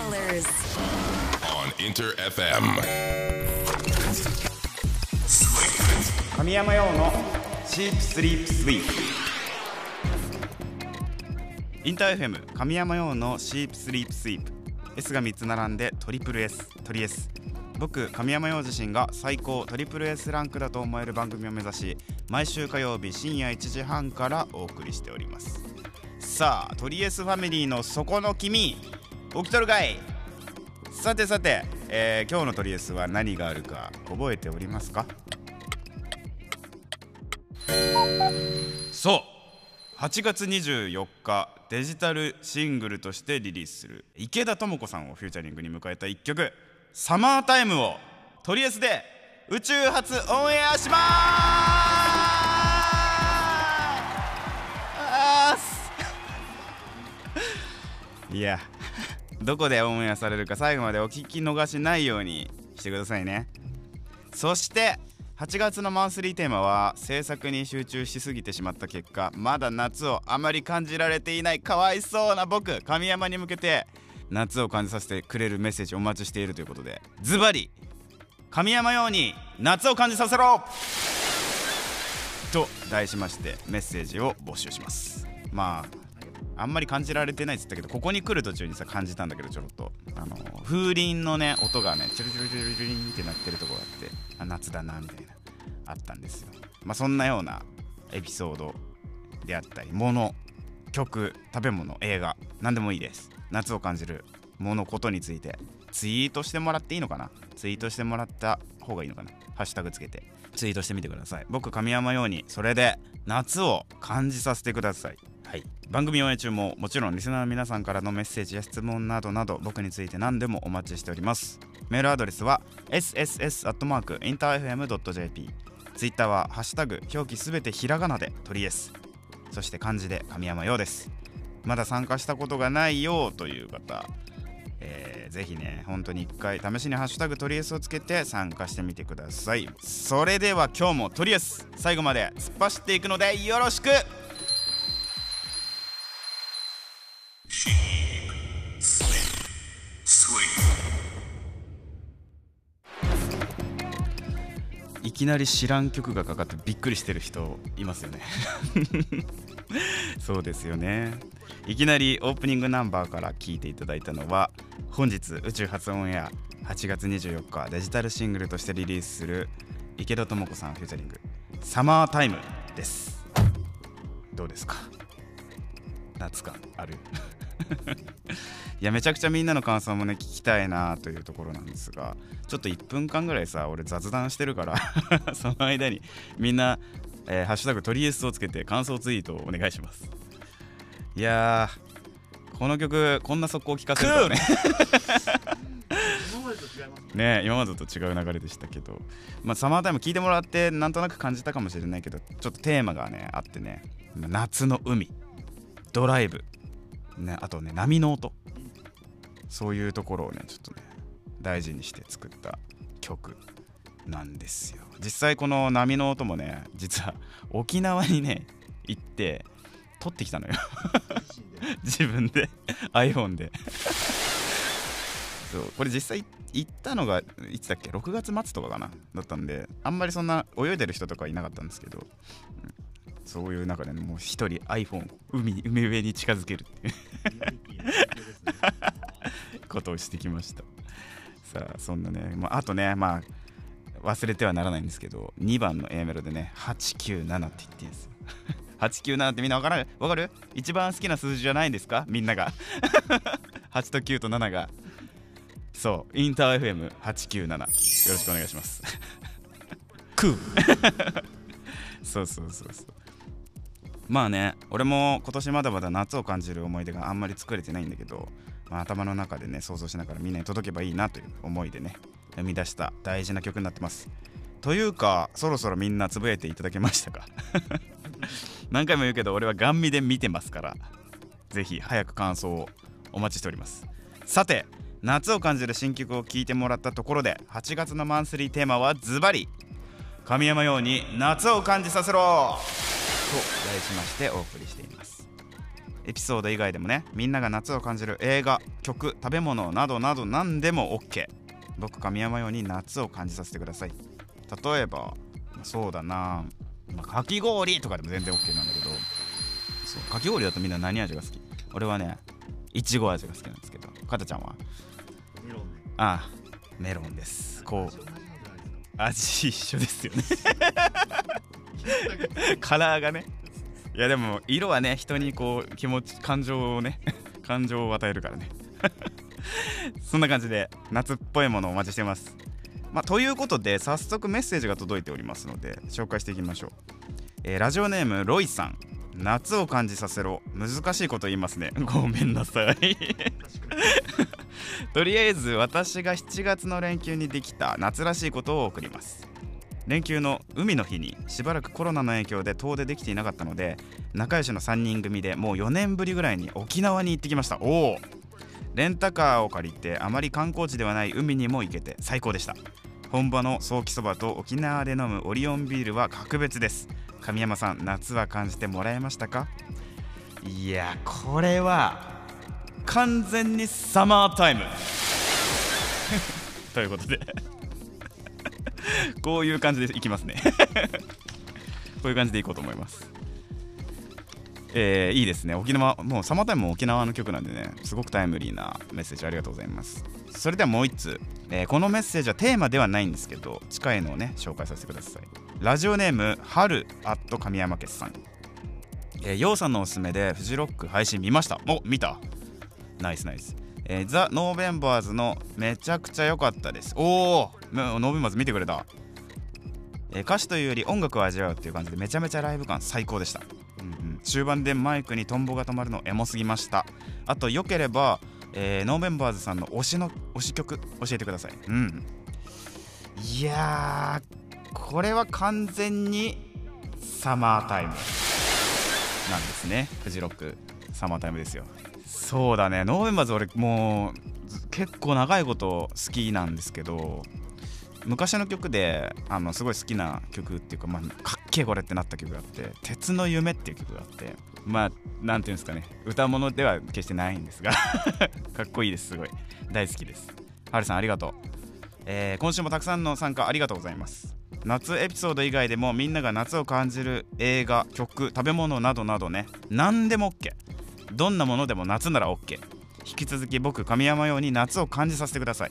colors. on Inter FM. 神山用のシープスリープスイープインター FM 神山用のシープスリープスイープ S が3つ並んでトリプル S トリ S 僕神山用自身が最高トリプル S ランクだと思える番組を目指し毎週火曜日深夜1時半からお送りしております。さあトリ S ファミリーの底の君起きとるかい。さてさて、えー今日のトリ S は何があるか覚えておりますか？そう。8月24日デジタルシングルとしてリリースする池田智子さんをフューチャリングに迎えた一曲「サマータイム」をトリエスで宇宙初オンエアしま ーす。いやどこでオンエアされるか最後までお聞き逃しないようにしてくださいね。そして8月のマンスリーテーマは制作に集中しすぎてしまった結果まだ夏をあまり感じられていないかわいそうな僕神山に向けて夏を感じさせてくれるメッセージをお待ちしているということでズバリ神山用に夏を感じさせろ!と題しましてメッセージを募集します。まああんまり感じられてないっつったけどここに来る途中にさ感じたんだけどちょろっと。あの風鈴のね音がねチュルチュルチュルチュルンってなってるとこがあってあ夏だなみたいなあったんですよまあそんなようなエピソードであったり物曲食べ物映画何でもいいです夏を感じるものことについてツイートしてもらっていいのかなツイートしてもらった方がいいのかなハッシュタグつけてツイートしてみてください僕神山ようにそれで夏を感じさせてください番組応援中ももちろんリスナーの皆さんからのメッセージや質問などなど僕について何でもお待ちしております。メールアドレスは sss.interfm.jp ツイッターはハッシュタグ表記すべてひらがなでトリエスそして漢字で神山ようです。まだ参加したことがないよという方えーぜひね本当に一回試しに「ハッシュタグトリエス」をつけて参加してみてください。それでは今日もトリエス最後まで突っ走っていくのでよろしくきなり知らん曲がかかってびっくりしてる人いますよね。そうですよね。いきなりオープニングナンバーから聴いていただいたのは本日宇宙初オンエア8月24日デジタルシングルとしてリリースする池田智子さんフューチャリング「サマータイム」です。どうですか？夏感ある？いやめちゃくちゃみんなの感想もね聞きたいなというところなんですがちょっと1分間ぐらいさ俺雑談してるから その間にみんな、えーハッシュタグトリエスをつけて感想ツイートをお願いします。いやーこの曲こんな速攻聞かせるとはね ね今までと違う流れでしたけど、まあ、サマータイム聞いてもらってなんとなく感じたかもしれないけどちょっとテーマがねあってね。夏の海。ドライブ、ね、あとね波の音。そういうところをねちょっとね大事にして作った曲なんですよ。実際この波の音もね実は 沖縄にね行って撮ってきたのよ。自分で。iPhone で。そう。これ実際行ったのがいつだっけ？6月末とかかな？だったんであんまりそんな泳いでる人とかはいなかったんですけど、うんそういう中でねもう一人 iPhone 海海上に近づけるっていう。ことをしてきました。さあそんなね、まあ、あとねまあ忘れてはならないんですけど2番の A メロでね897って言ってんです。よ897ってみんな分からる分かる？一番好きな数字じゃないんですか？みんなが。8と9と7が。そうインター FM897 よろしくお願いします。クー。そうそうそうそうまあね俺も今年まだまだ夏を感じる思い出があんまり作れてないんだけど、まあ、頭の中でね想像しながらみんなに届けばいいなという思いでね生み出した大事な曲になってます。というかそろそろみんなつぶやいていただけましたか？何回も言うけど俺はガン見で見てますからぜひ早く感想をお待ちしております。さて夏を感じる新曲を聴いてもらったところで8月のマンスリーテーマはズバリ神山用に夏を感じさせろ。題しましてお送りしています。エピソード以外でもねみんなが夏を感じる映画曲食べ物などなど何でも OK 僕神山用に夏を感じさせてください。例えばそうだな、まあ、かき氷とかでも全然 OK なんだけど。そうかき氷だとみんな何味が好き？俺はねいちご味が好きなんですけど。かたちゃんは？ああメロンです。こう味一緒ですよね カラーがね。いやでも色はね人にこう気持ち感情をね 感情を与えるからね。そんな感じで夏っぽいものをお待ちしてます。まあ、ということで早速メッセージが届いておりますので紹介していきましょう、えーラジオネームロイさん。夏を感じさせろ。難しいこと言いますね。ごめんなさい。とりあえず私が7月の連休にできた夏らしいことを送ります連休の海の日にしばらくコロナの影響で遠出できていなかったので仲良しの3人組でもう4年ぶりぐらいに沖縄に行ってきました。おお。レンタカーを借りてあまり観光地ではない海にも行けて最高でした。本場のソーキそばと沖縄で飲むオリオンビールは格別です。神山さん夏は感じてもらえましたか？いやこれは完全にサマータイム。ということで。こういう感じでいきますね。こういう感じでいこうと思います。えーいいですね。沖縄もうサマータイムも沖縄の曲なんでねすごくタイムリーなメッセージありがとうございます。それではもう一つ、えーこのメッセージはテーマではないんですけど近いのをね紹介させてください。ラジオネーム春アット神山決さん。えー、ようさんのおすすめでフジロック配信見ました。お見た。ナイスナイス、えー THE NOVEMBERS のめちゃくちゃ良かったです。おお NOVEMBERS 見てくれた、えー歌詞というより音楽を味わうっていう感じでめちゃめちゃライブ感最高でした、うんうん、中盤でマイクにトンボが止まるのエモすぎました。あとよければ、えー NOVEMBERS さんの推しの推し曲教えてください。うん。いやこれは完全にサマータイム。なんですね。フジロックサマータイムですよ。そうだね。ノーベンバーズ俺もう結構長いこと好きなんですけど。昔の曲であのすごい好きな曲っていうか、まあ、かっけえこれってなった曲があって「鉄の夢」っていう曲があってまあなんていうんですかね。歌物では決してないんですが かっこいいですすごい。大好きです。ハルさんありがとう、えー今週もたくさんの参加ありがとうございます。夏エピソード以外でもみんなが夏を感じる映画曲食べ物などなどね。何でも OK どんなものでも夏なら OK 引き続き僕神山用に夏を感じさせてください。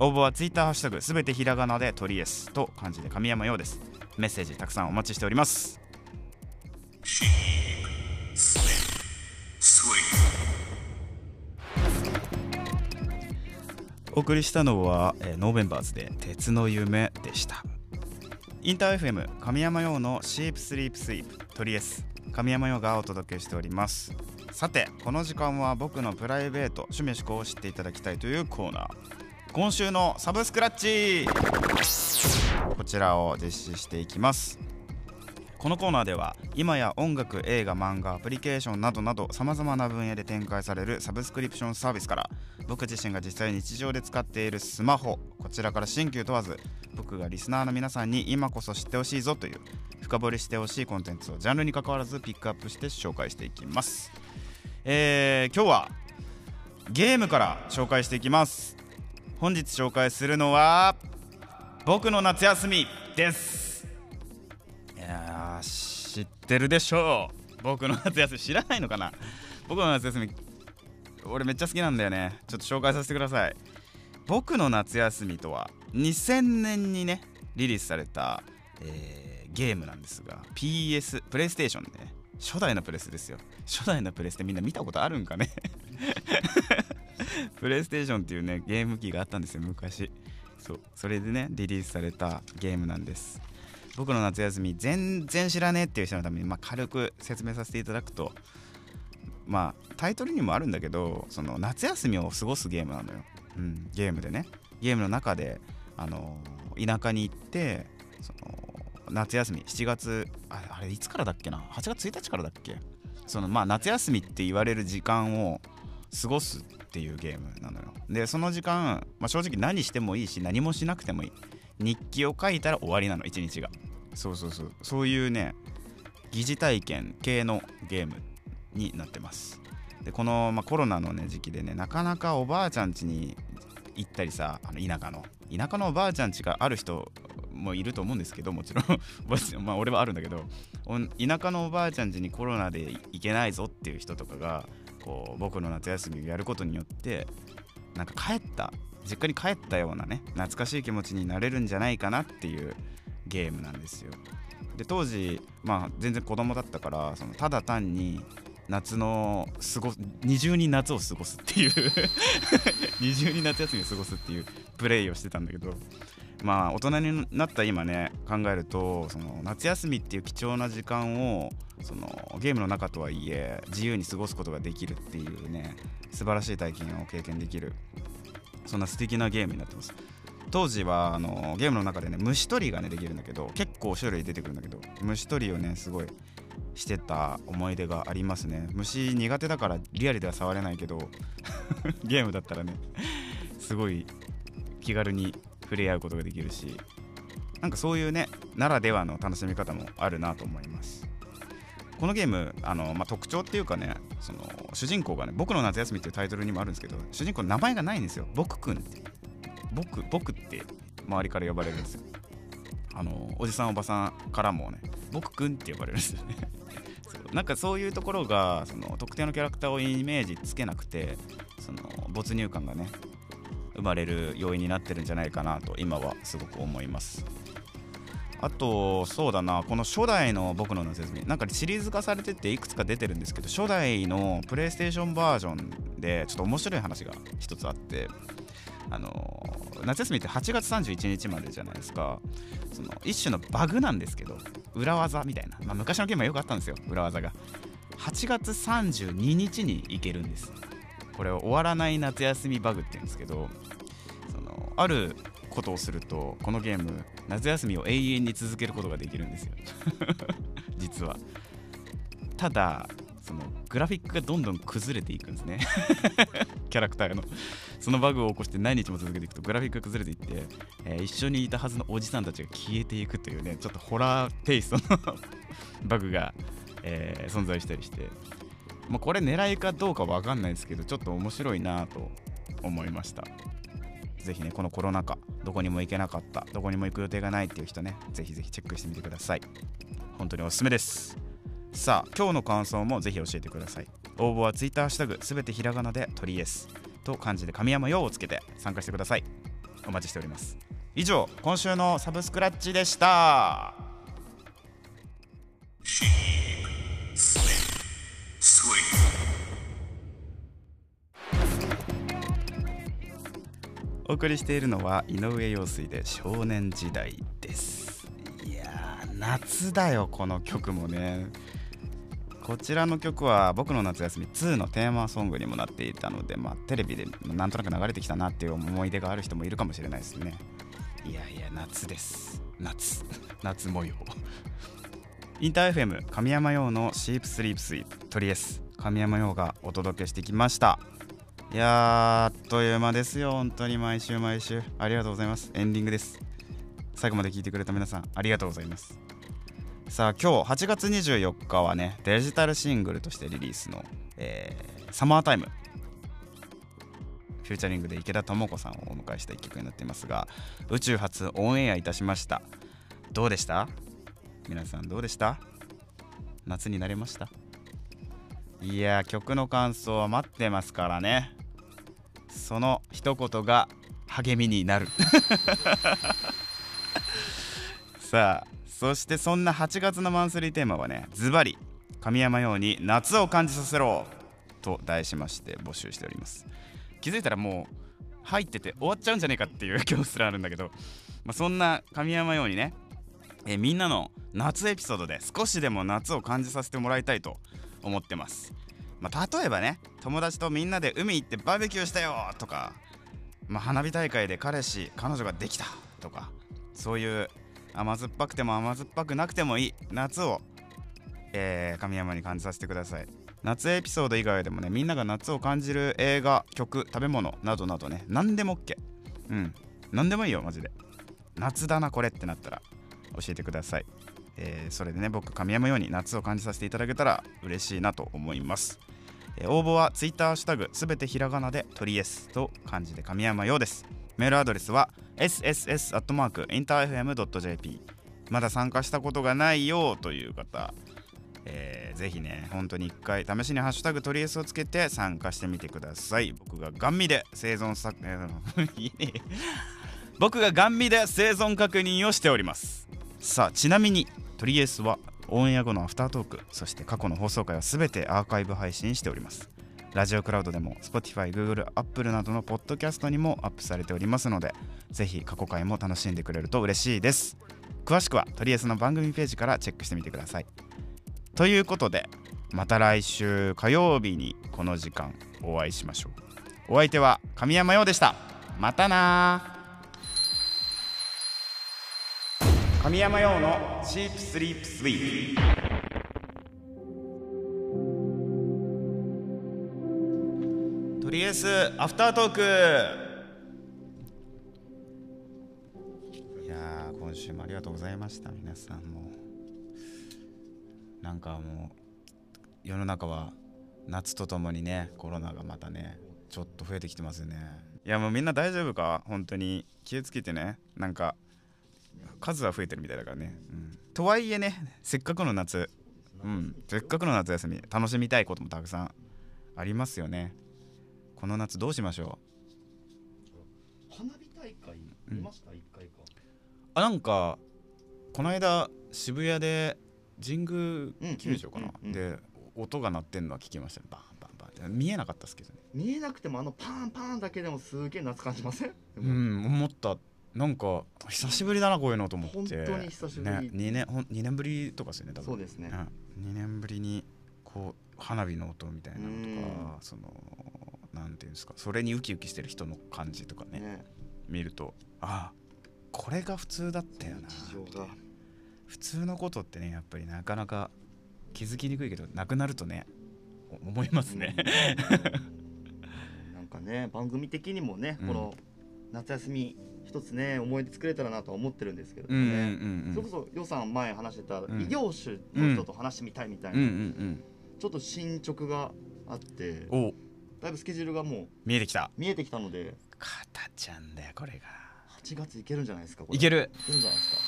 応募は Twitter ハッシュタグすべてひらがなで鳥 S と漢字で神山用です。メッセージたくさんお待ちしております。お送りしたのは、えーノーベンバーズで「鉄の夢」でした。インター FM 神山用のシープスリープスイープ鳥 S 神山用がお届けしております。さてこの時間は僕のプライベート趣味思考を知っていただきたいというコーナー。今週のサブスクラッチ。こちらを実施していきます。このコーナーでは今や音楽映画漫画アプリケーションなどなどさまざまな分野で展開されるサブスクリプションサービスから僕自身が実際日常で使っているスマホこちらから新旧問わず僕がリスナーの皆さんに今こそ知ってほしいぞという深掘りしてほしいコンテンツをジャンルに関わらずピックアップして紹介していきます。えー、今日はゲームから紹介していきます。本日紹介するのは僕の夏休みです。いや知ってるでしょう。僕の夏休み知らないのかな。僕の夏休み俺めっちゃ好きなんだよね。ちょっと紹介させてください。僕の夏休みとは2000年にねリリースされた、えーゲームなんですが PS プレイステーションでね。初代のプレスですよ。初代のプレスってみんな見たことあるんかね？プレイステーションっていうねゲーム機があったんですよ昔。そうそれでねリリースされたゲームなんです。僕の夏休み全然知らねえっていう人のために、まあ、軽く説明させていただくとまあタイトルにもあるんだけどその夏休みを過ごすゲームなのよ、うん、ゲームでね。ゲームの中であの田舎に行ってその夏休み7月ああれいつからだっけな？8月1日からだっけ？そのまあ夏休みって言われる時間を過ごすっていうゲームなのよ。でその時間、まあ、正直何してもいいし何もしなくてもいい。日記を書いたら終わりなの一日が。そうそうそう。そういうね疑似体験系のゲームになってます。でこの、まあ、コロナの、ね、時期でねなかなかおばあちゃん家に行ったりさあの田舎の。田舎のおばあちゃん家がある人もいると思うんですけど もちろん。まあ俺はあるんだけど。田舎のおばあちゃん家にコロナで行けないぞっていう人とかがこう僕の夏休みをやることによってなんか帰った実家に帰ったようなね懐かしい気持ちになれるんじゃないかなっていうゲームなんですよ。で当時まあ全然子供だったからそのただ単に夏の過ご二重に夏を過ごすっていう 二重に夏休みを過ごすっていうプレイをしてたんだけどまあ大人になった今ね考えるとその夏休みっていう貴重な時間をそのゲームの中とはいえ自由に過ごすことができるっていうね素晴らしい体験を経験できるそんな素敵なゲームになってます。当時はあのゲームの中でね虫取りがねできるんだけど結構種類出てくるんだけど虫取りをねすごいしてた思い出がありますね。虫苦手だからリアルでは触れないけど ゲームだったらねすごい気軽に触れ合うことができるしなんかそういうねならではの楽しみ方もあるなと思います。このゲームあの、まあ、特徴っていうかねその主人公がね「僕の夏休み」っていうタイトルにもあるんですけど主人公の名前がないんですよ。僕くんって。僕僕って周りから呼ばれるんです。よあのおじさんおばさんからもね僕くんって呼ばれるんですよね。なんかそういうところがその特定のキャラクターをイメージつけなくてその没入感がね生まれる要因になってるんじゃないかなと今はすごく思います。あとそうだなこの初代の僕の夏休みなんかシリーズ化されてていくつか出てるんですけど初代のプレイステーションバージョンでちょっと面白い話が一つあってあの夏休みって8月31日までじゃないですか。その一種のバグなんですけど裏技みたいな、まあ、昔のゲームはよくあったんですよ裏技が。8月32日に行けるんです。これを終わらない夏休みバグって言うんですけどそのあることをするとこのゲーム夏休みを永遠に続けることができるんですよ。実は。ただそのグラフィックがどんどん崩れていくんですね。キャラクターの。そのバグを起こして何日も続けていくとグラフィックが崩れていって、えー、一緒にいたはずのおじさんたちが消えていくというねちょっとホラーテイストの バグが、えー、存在したりして。まあ、これ狙いかどうかわかんないですけどちょっと面白いなと思いました。ぜひねこのコロナ禍どこにも行けなかったどこにも行く予定がないっていう人ねぜひぜひチェックしてみてください。本当におすすめです。さあ今日の感想もぜひ教えてください。応募は Twitter すべてひらがなで鳥エスと漢字で神山用をつけて参加してください。お待ちしております。以上今週のサブスクラッチでした。お送りしているのは井上陽水で少年時代です。いや夏だよこの曲もね。こちらの曲は僕の夏休み2のテーマソングにもなっていたので、まあ、テレビでなんとなく流れてきたなっていう思い出がある人もいるかもしれないですね。いやいや夏です。夏。夏模様。インター FM 神山用のシープスリープスイープトリエス神山用がお届けしてきました。いやあっという間ですよ。本当に毎週毎週。ありがとうございます。エンディングです。最後まで聞いてくれた皆さんありがとうございます。さあ今日8月24日はねデジタルシングルとしてリリースの、えー、サマータイムフューチャリングで池田智子さんをお迎えした一曲になっていますが宇宙初オンエアいたしました。どうでした？皆さんどうでした？夏になりました？いや曲の感想は待ってますからね。その一言が励みになる。さあそしてそんな8月のマンスリーテーマはねズバリ神山用に夏を感じさせろと題しまして募集しております。気づいたらもう入ってて終わっちゃうんじゃねえかっていう今日すらあるんだけど、まあ、そんな神山用にねえみんなの夏エピソードで少しでも夏を感じさせてもらいたいと思ってます、まあ、例えばね友達とみんなで海行ってバーベキューしたよとか、まあ、花火大会で彼氏彼女ができたとかそういう甘酸っぱくても甘酸っぱくなくてもいい夏を、えー、神山に感じさせてください。夏エピソード以外でもねみんなが夏を感じる映画曲食べ物などなどね何でも OK うん。何でもいいよマジで。夏だなこれってなったら教えてください。えーそれでね僕神山ように夏を感じさせていただけたら嬉しいなと思います、えー応募は Twitter ハッシュタグすべてひらがなで「トリエス」と漢字で神山ようです。メールアドレスは sss.interfm.jp まだ参加したことがないよという方えーぜひね本当に一回試しに「ハッシュタグトリエス」をつけて参加してみてください。僕がガン見で生存さ、えー 僕がガン見で生存確認をしております。さあちなみにトリエスはオンエア後のアフタートークそして過去の放送回は全てアーカイブ配信しております。ラジオクラウドでも Spotify、Google、Apple などのポッドキャストにもアップされておりますのでぜひ過去回も楽しんでくれると嬉しいです。詳しくはトリエスの番組ページからチェックしてみてください。ということでまた来週火曜日にこの時間お会いしましょう。お相手は神山陽でした。またな神山陽のチープスリープスイープとりあえずアフタートークいや今週もありがとうございました。皆さんも。なんかもう世の中は夏とともにねコロナがまたねちょっと増えてきてますよね。いやもうみんな大丈夫か？本当に。気をつけてね。なんか数は増えてるみたいだからね、うん、とはいえねせっかくの夏うん。せっかくの夏休み楽しみたいこともたくさんありますよね。この夏どうしましょ花火大会見ました、一回か。うあなんかこの間渋谷で神宮球場かな、うんうんうんで音が鳴ってんのは聞きました。ねバンバンバン見えなかったですけどね。見えなくてもあのパンパンだけでもすげえ夏感じません？うん。思ったなんか久しぶりだなこういうのと思って。本当に久しぶり。ね、2, 年ほん2年ぶりとかですよね多分。そうですね。うん、2年ぶりにこう花火の音みたいなのとかそのなんていうんですかそれにウキウキしてる人の感じとかねね。見るとああこれが普通だったよな普通のことってねやっぱりなかなか気づきにくいけどなくなるとねお思いますね、うん。なんかね番組的にもね、うん。この夏休み一つね思い出作れたらなとは思ってるんですけどうん、うんね、うん。それこそ予算前話してた医ん。療種の人と話してみたいみたいな、うんうんちょっと進捗があってだいぶスケジュールがもう見えてきた。見えてきたのでかたちゃんだよこれが。8月いけるんじゃないですかいける。いけるんじゃないですか。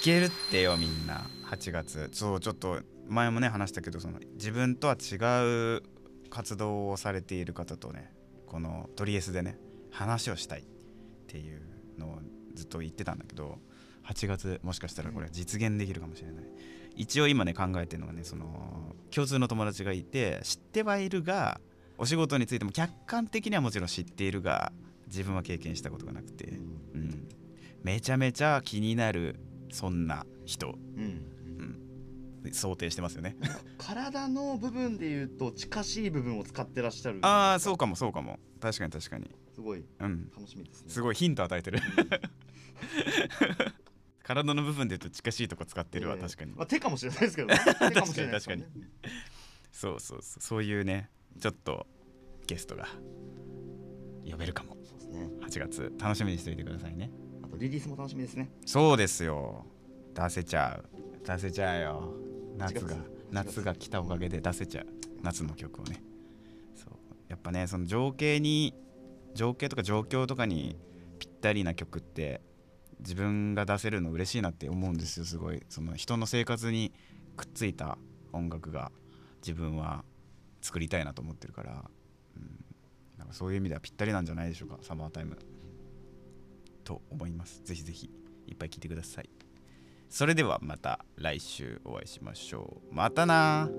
いけるってよみんな。8月。そうちょっと前もね話したけどその自分とは違う活動をされている方とねこのトリエスでね話をしたいっていうのをずっと言ってたんだけど8月もしかしたらこれ実現できるかもしれない、一応今ね考えてるのはねその共通の友達がいて知ってはいるがお仕事についても客観的にはもちろん知っているが自分は経験したことがなくて、うん、めちゃめちゃ気になるそんな人。うん。想定してますよね。体の部分でいうと近しい部分を使ってらっしゃる。ああそうかもそうかも。確かに確かにすごいうん。楽しみですね。すごいヒント与えてる。体の部分で言うと近しいとこ使ってるわ、えー確かに。まあ、手かもしれないですけど、ね、手かもしれないですからね。そうそうそう。そういうねちょっとゲストが呼べるかも。そうですね。8月。楽しみにしておいてくださいね。あとリリースも楽しみですね。そうですよ。出せちゃう。出せちゃうよ。夏が8月。夏が来たおかげで出せちゃう。夏の曲をね。そう。やっぱねその情景に情景とか状況とかにぴったりな曲って自分が出せるの嬉しいなって思うんですよすごい。その人の生活にくっついた音楽が自分は作りたいなと思ってるから、うん、なんかそういう意味ではぴったりなんじゃないでしょうかサマータイム。と思います。ぜひぜひいっぱい聞いてください。それではまた来週お会いしましょう。またな